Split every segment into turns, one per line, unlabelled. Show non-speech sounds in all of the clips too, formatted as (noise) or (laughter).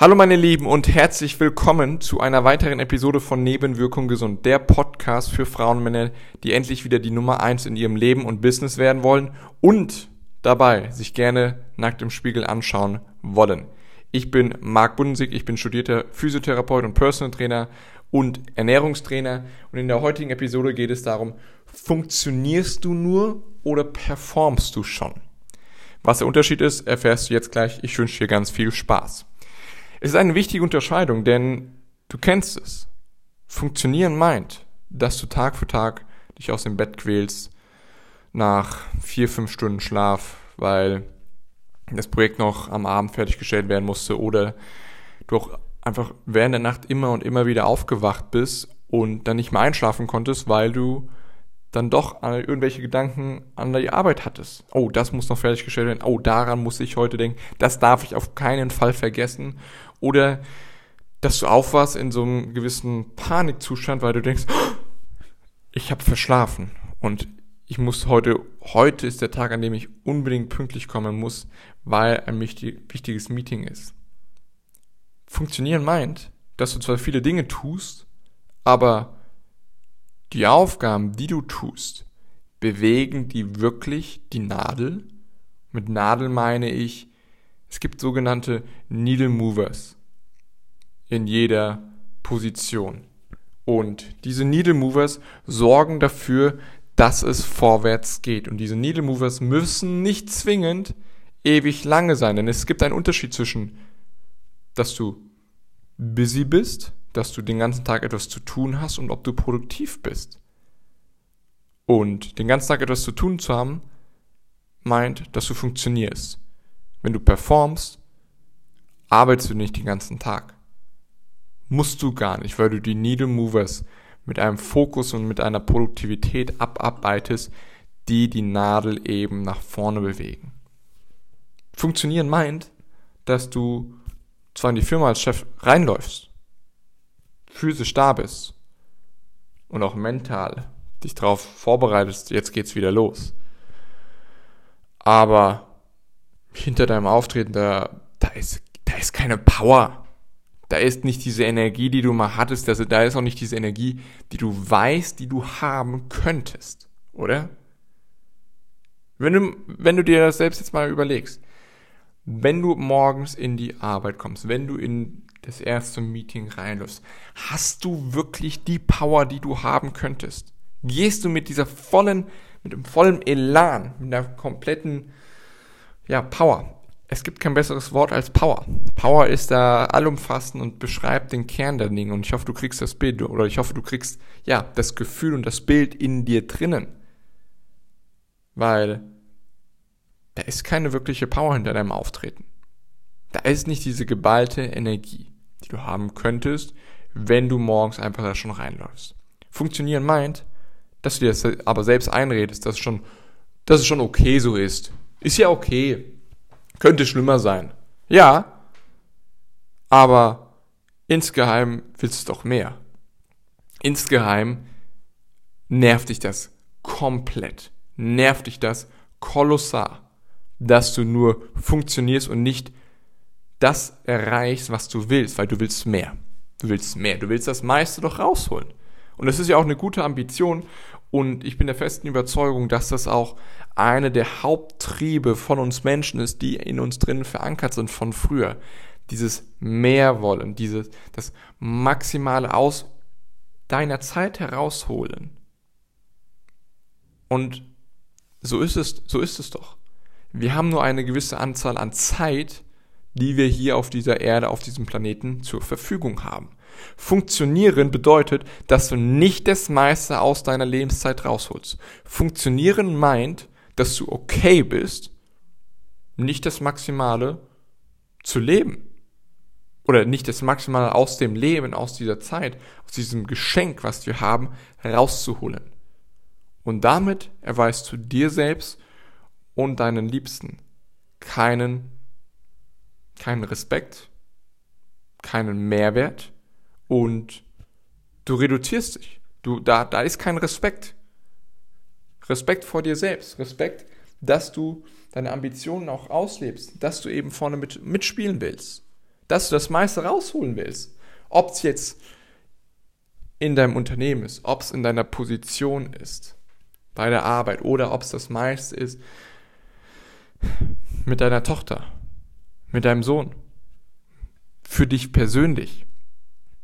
Hallo meine Lieben und herzlich willkommen zu einer weiteren Episode von Nebenwirkung gesund, der Podcast für Frauen Männer, die endlich wieder die Nummer eins in ihrem Leben und Business werden wollen und dabei sich gerne nackt im Spiegel anschauen wollen. Ich bin Marc Bundensig, ich bin studierter Physiotherapeut und Personal Trainer und Ernährungstrainer und in der heutigen Episode geht es darum, funktionierst du nur oder performst du schon? Was der Unterschied ist, erfährst du jetzt gleich. Ich wünsche dir ganz viel Spaß. Es ist eine wichtige Unterscheidung, denn du kennst es. Funktionieren meint, dass du Tag für Tag dich aus dem Bett quälst nach vier, fünf Stunden Schlaf, weil das Projekt noch am Abend fertiggestellt werden musste oder du auch einfach während der Nacht immer und immer wieder aufgewacht bist und dann nicht mehr einschlafen konntest, weil du dann doch irgendwelche Gedanken an die Arbeit hattest. Oh, das muss noch fertiggestellt werden. Oh, daran muss ich heute denken. Das darf ich auf keinen Fall vergessen. Oder dass du aufwachst in so einem gewissen Panikzustand, weil du denkst, oh, ich habe verschlafen und ich muss heute, heute ist der Tag, an dem ich unbedingt pünktlich kommen muss, weil ein wichtiges Meeting ist. Funktionieren meint, dass du zwar viele Dinge tust, aber die Aufgaben, die du tust, bewegen die wirklich die Nadel? Mit Nadel meine ich, es gibt sogenannte Needle Movers in jeder Position. Und diese Needle Movers sorgen dafür, dass es vorwärts geht. Und diese Needle Movers müssen nicht zwingend ewig lange sein, denn es gibt einen Unterschied zwischen, dass du busy bist dass du den ganzen Tag etwas zu tun hast und ob du produktiv bist. Und den ganzen Tag etwas zu tun zu haben, meint, dass du funktionierst. Wenn du performst, arbeitest du nicht den ganzen Tag. Musst du gar nicht, weil du die Needle Movers mit einem Fokus und mit einer Produktivität abarbeitest, die die Nadel eben nach vorne bewegen. Funktionieren meint, dass du zwar in die Firma als Chef reinläufst, physisch da bist und auch mental dich darauf vorbereitest, jetzt geht's wieder los. Aber hinter deinem Auftreten, da, da, ist, da ist keine Power. Da ist nicht diese Energie, die du mal hattest. Also da ist auch nicht diese Energie, die du weißt, die du haben könntest. Oder? Wenn du, wenn du dir das selbst jetzt mal überlegst. Wenn du morgens in die Arbeit kommst, wenn du in das erste Meeting reinläufst, hast du wirklich die Power, die du haben könntest? Gehst du mit dieser vollen, mit dem vollen Elan, mit einer kompletten, ja, Power. Es gibt kein besseres Wort als Power. Power ist da allumfassend und beschreibt den Kern der Dinge. Und ich hoffe, du kriegst das Bild oder ich hoffe, du kriegst, ja, das Gefühl und das Bild in dir drinnen. Weil da ist keine wirkliche Power hinter deinem Auftreten. Da ist nicht diese geballte Energie die du haben könntest, wenn du morgens einfach da schon reinläufst. Funktionieren meint, dass du dir das aber selbst einredest, dass es schon, dass es schon okay so ist. Ist ja okay. Könnte schlimmer sein. Ja. Aber insgeheim willst du doch mehr. Insgeheim nervt dich das komplett. Nervt dich das kolossal, dass du nur funktionierst und nicht das erreichst, was du willst, weil du willst mehr. Du willst mehr. Du willst das meiste doch rausholen. Und das ist ja auch eine gute Ambition. Und ich bin der festen Überzeugung, dass das auch eine der Haupttriebe von uns Menschen ist, die in uns drinnen verankert sind von früher. Dieses Mehrwollen, dieses, das Maximale aus deiner Zeit herausholen. Und so ist es, so ist es doch. Wir haben nur eine gewisse Anzahl an Zeit, die wir hier auf dieser Erde, auf diesem Planeten zur Verfügung haben. Funktionieren bedeutet, dass du nicht das meiste aus deiner Lebenszeit rausholst. Funktionieren meint, dass du okay bist, nicht das Maximale zu leben. Oder nicht das Maximale aus dem Leben, aus dieser Zeit, aus diesem Geschenk, was wir haben, rauszuholen. Und damit erweist du dir selbst und deinen Liebsten keinen keinen Respekt, keinen Mehrwert und du reduzierst dich. Du, da, da ist kein Respekt. Respekt vor dir selbst. Respekt, dass du deine Ambitionen auch auslebst, dass du eben vorne mit, mitspielen willst, dass du das meiste rausholen willst. Ob es jetzt in deinem Unternehmen ist, ob es in deiner Position ist, bei der Arbeit oder ob es das meiste ist mit deiner Tochter, mit deinem Sohn, für dich persönlich.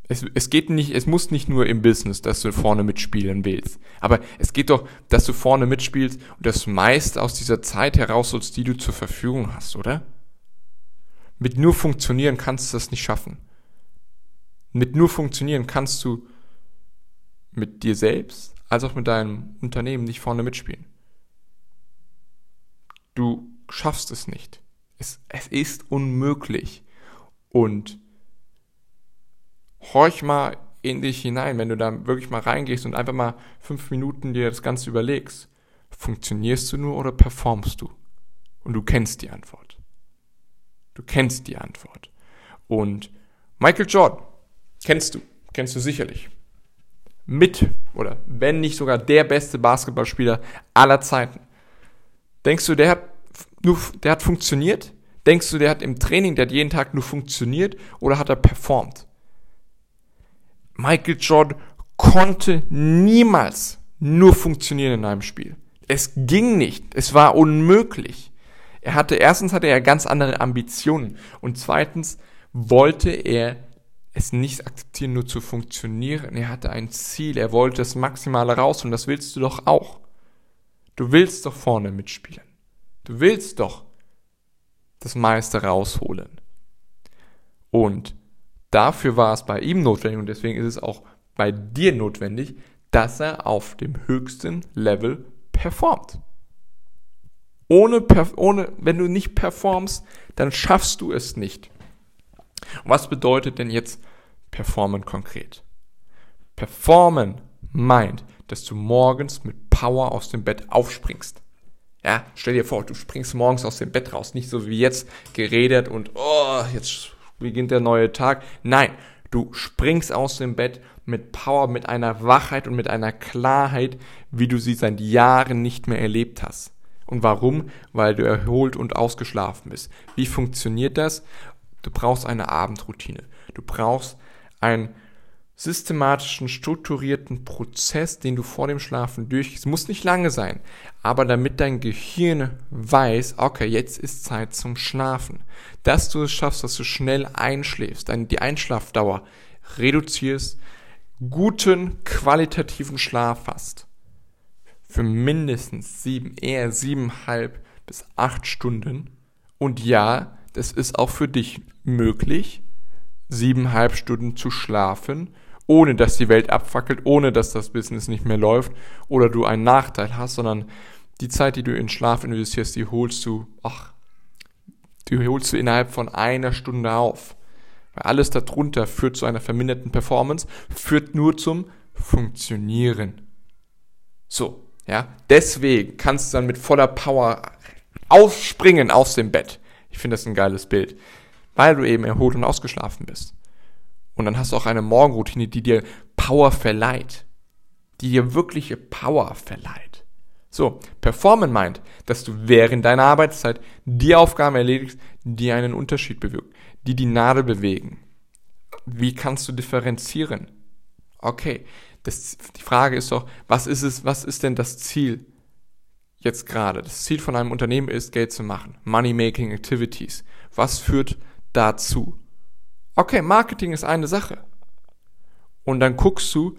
Es, es geht nicht, es muss nicht nur im Business, dass du vorne mitspielen willst. Aber es geht doch, dass du vorne mitspielst und das meiste aus dieser Zeit herausholst, die du zur Verfügung hast, oder? Mit nur funktionieren kannst du das nicht schaffen. Mit nur funktionieren kannst du mit dir selbst als auch mit deinem Unternehmen nicht vorne mitspielen. Du schaffst es nicht. Es, es ist unmöglich. Und horch mal in dich hinein, wenn du da wirklich mal reingehst und einfach mal fünf Minuten dir das Ganze überlegst. Funktionierst du nur oder performst du? Und du kennst die Antwort. Du kennst die Antwort. Und Michael Jordan, kennst du, kennst du sicherlich. Mit, oder wenn nicht sogar der beste Basketballspieler aller Zeiten. Denkst du, der hat nur, der hat funktioniert? Denkst du, der hat im Training, der hat jeden Tag nur funktioniert oder hat er performt? Michael Jordan konnte niemals nur funktionieren in einem Spiel. Es ging nicht. Es war unmöglich. Er hatte, erstens hatte er ganz andere Ambitionen und zweitens wollte er es nicht akzeptieren, nur zu funktionieren. Er hatte ein Ziel. Er wollte das Maximale raus und das willst du doch auch. Du willst doch vorne mitspielen. Du willst doch das meiste rausholen. Und dafür war es bei ihm notwendig und deswegen ist es auch bei dir notwendig, dass er auf dem höchsten Level performt. Ohne, ohne, wenn du nicht performst, dann schaffst du es nicht. Was bedeutet denn jetzt performen konkret? Performen meint, dass du morgens mit Power aus dem Bett aufspringst. Ja, stell dir vor, du springst morgens aus dem Bett raus, nicht so wie jetzt geredet und oh, jetzt beginnt der neue Tag. Nein, du springst aus dem Bett mit Power, mit einer Wachheit und mit einer Klarheit, wie du sie seit Jahren nicht mehr erlebt hast. Und warum? Weil du erholt und ausgeschlafen bist. Wie funktioniert das? Du brauchst eine Abendroutine. Du brauchst ein systematischen, strukturierten Prozess, den du vor dem Schlafen durchgehst. Muss nicht lange sein, aber damit dein Gehirn weiß, okay, jetzt ist Zeit zum Schlafen. Dass du es schaffst, dass du schnell einschläfst, dann die Einschlafdauer reduzierst, guten, qualitativen Schlaf hast. Für mindestens sieben, eher siebeneinhalb bis acht Stunden. Und ja, das ist auch für dich möglich, siebeneinhalb Stunden zu schlafen ohne dass die Welt abfackelt, ohne dass das Business nicht mehr läuft oder du einen Nachteil hast, sondern die Zeit, die du in Schlaf investierst, die holst du, ach, die holst du innerhalb von einer Stunde auf. Weil alles darunter führt zu einer verminderten Performance, führt nur zum Funktionieren. So, ja, deswegen kannst du dann mit voller Power aufspringen aus dem Bett. Ich finde das ein geiles Bild, weil du eben erholt und ausgeschlafen bist. Und dann hast du auch eine Morgenroutine, die dir Power verleiht. Die dir wirkliche Power verleiht. So, performen meint, dass du während deiner Arbeitszeit die Aufgaben erledigst, die einen Unterschied bewirken, die die Nadel bewegen. Wie kannst du differenzieren? Okay, das, die Frage ist doch, was ist es, was ist denn das Ziel jetzt gerade? Das Ziel von einem Unternehmen ist, Geld zu machen. Money-making Activities. Was führt dazu? Okay, Marketing ist eine Sache. Und dann guckst du,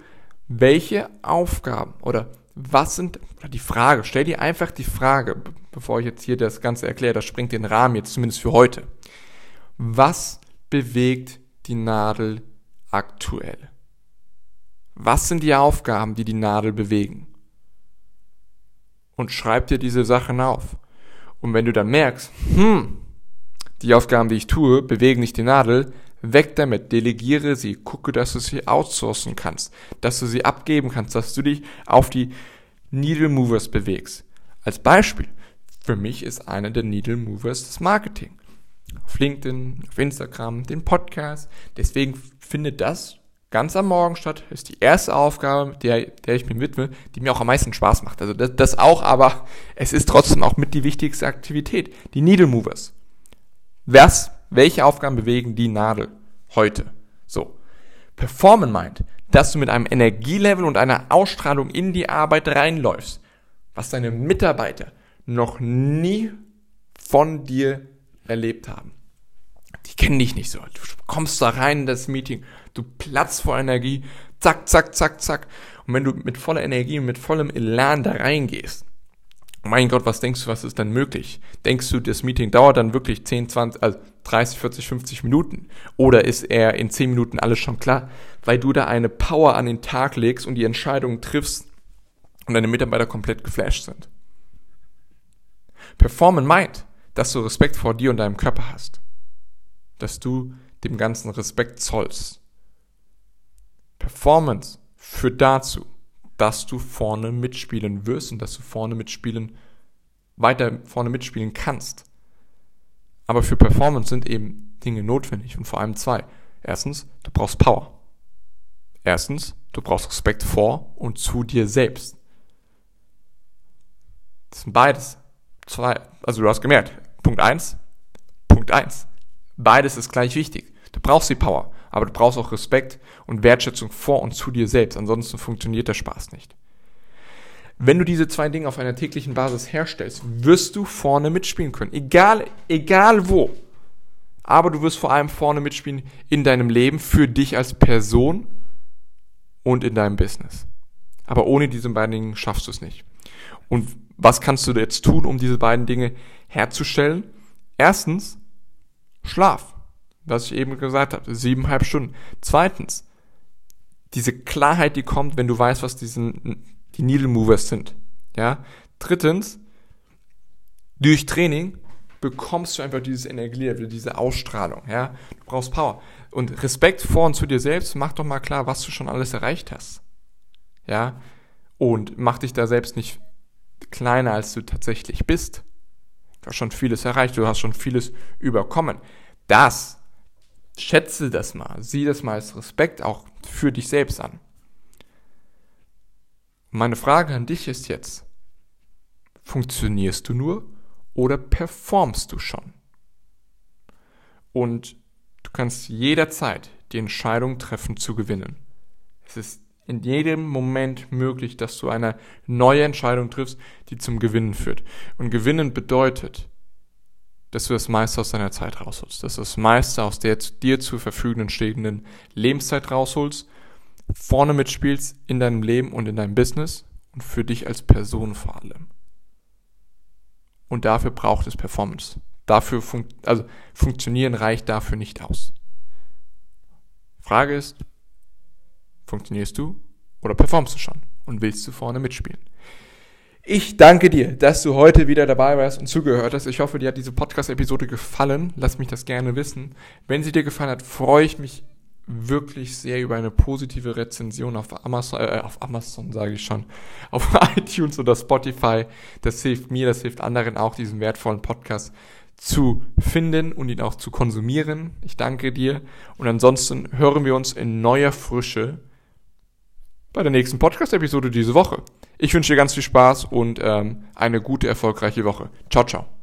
welche Aufgaben oder was sind, oder die Frage, stell dir einfach die Frage, bevor ich jetzt hier das Ganze erkläre, das springt den Rahmen jetzt zumindest für heute. Was bewegt die Nadel aktuell? Was sind die Aufgaben, die die Nadel bewegen? Und schreib dir diese Sachen auf. Und wenn du dann merkst, hm, die Aufgaben, die ich tue, bewegen nicht die Nadel, Weg damit, delegiere sie, gucke, dass du sie outsourcen kannst, dass du sie abgeben kannst, dass du dich auf die Needle Movers bewegst. Als Beispiel, für mich ist einer der Needle Movers das Marketing. Auf LinkedIn, auf Instagram, den Podcast. Deswegen findet das ganz am Morgen statt. Ist die erste Aufgabe, der, der ich mir widme, die mir auch am meisten Spaß macht. Also das, das auch, aber es ist trotzdem auch mit die wichtigste Aktivität. Die Needle Movers. Was Welche Aufgaben bewegen die Nadel heute? So. Performen meint, dass du mit einem Energielevel und einer Ausstrahlung in die Arbeit reinläufst, was deine Mitarbeiter noch nie von dir erlebt haben. Die kennen dich nicht so. Du kommst da rein in das Meeting, du platzt vor Energie, zack, zack, zack, zack. Und wenn du mit voller Energie und mit vollem Elan da reingehst, mein Gott, was denkst du, was ist dann möglich? Denkst du, das Meeting dauert dann wirklich 10, 20, also 30, 40, 50 Minuten? Oder ist er in 10 Minuten alles schon klar? Weil du da eine Power an den Tag legst und die Entscheidungen triffst und deine Mitarbeiter komplett geflasht sind. Performen meint, dass du Respekt vor dir und deinem Körper hast. Dass du dem Ganzen Respekt zollst. Performance führt dazu, dass du vorne mitspielen wirst und dass du vorne mitspielen, weiter vorne mitspielen kannst. Aber für Performance sind eben Dinge notwendig und vor allem zwei. Erstens, du brauchst Power. Erstens, du brauchst Respekt vor und zu dir selbst. Das sind beides. Zwei, also du hast gemerkt, Punkt eins, Punkt eins. Beides ist gleich wichtig. Du brauchst die Power, aber du brauchst auch Respekt und Wertschätzung vor und zu dir selbst. Ansonsten funktioniert der Spaß nicht. Wenn du diese zwei Dinge auf einer täglichen Basis herstellst, wirst du vorne mitspielen können. Egal, egal wo. Aber du wirst vor allem vorne mitspielen in deinem Leben, für dich als Person und in deinem Business. Aber ohne diese beiden Dinge schaffst du es nicht. Und was kannst du jetzt tun, um diese beiden Dinge herzustellen? Erstens, Schlaf was ich eben gesagt habe, siebeneinhalb Stunden. Zweitens, diese Klarheit, die kommt, wenn du weißt, was diesen, die Needle Movers sind. Ja. Drittens, durch Training bekommst du einfach dieses Energielevel, diese Ausstrahlung. Ja. Du brauchst Power. Und Respekt vor und zu dir selbst, mach doch mal klar, was du schon alles erreicht hast. Ja. Und mach dich da selbst nicht kleiner, als du tatsächlich bist. Du hast schon vieles erreicht, du hast schon vieles überkommen. Das schätze das mal, sieh das mal als Respekt auch für dich selbst an. Meine Frage an dich ist jetzt, funktionierst du nur oder performst du schon? Und du kannst jederzeit die Entscheidung treffen zu gewinnen. Es ist in jedem Moment möglich, dass du eine neue Entscheidung triffst, die zum Gewinnen führt. Und gewinnen bedeutet, dass du das meiste aus deiner Zeit rausholst, dass du das meiste aus der dir zur Verfügung stehenden Lebenszeit rausholst, vorne mitspielst in deinem Leben und in deinem Business und für dich als Person vor allem. Und dafür braucht es Performance. Dafür fun also funktionieren reicht dafür nicht aus. Frage ist, funktionierst du oder performst du schon und willst du vorne mitspielen? Ich danke dir, dass du heute wieder dabei warst und zugehört hast. Ich hoffe, dir hat diese Podcast-Episode gefallen. Lass mich das gerne wissen. Wenn sie dir gefallen hat, freue ich mich wirklich sehr über eine positive Rezension auf Amazon, äh, auf Amazon sage ich schon, (laughs) auf iTunes oder Spotify. Das hilft mir, das hilft anderen auch, diesen wertvollen Podcast zu finden und ihn auch zu konsumieren. Ich danke dir. Und ansonsten hören wir uns in neuer Frische bei der nächsten Podcast-Episode diese Woche. Ich wünsche dir ganz viel Spaß und ähm, eine gute, erfolgreiche Woche. Ciao, ciao.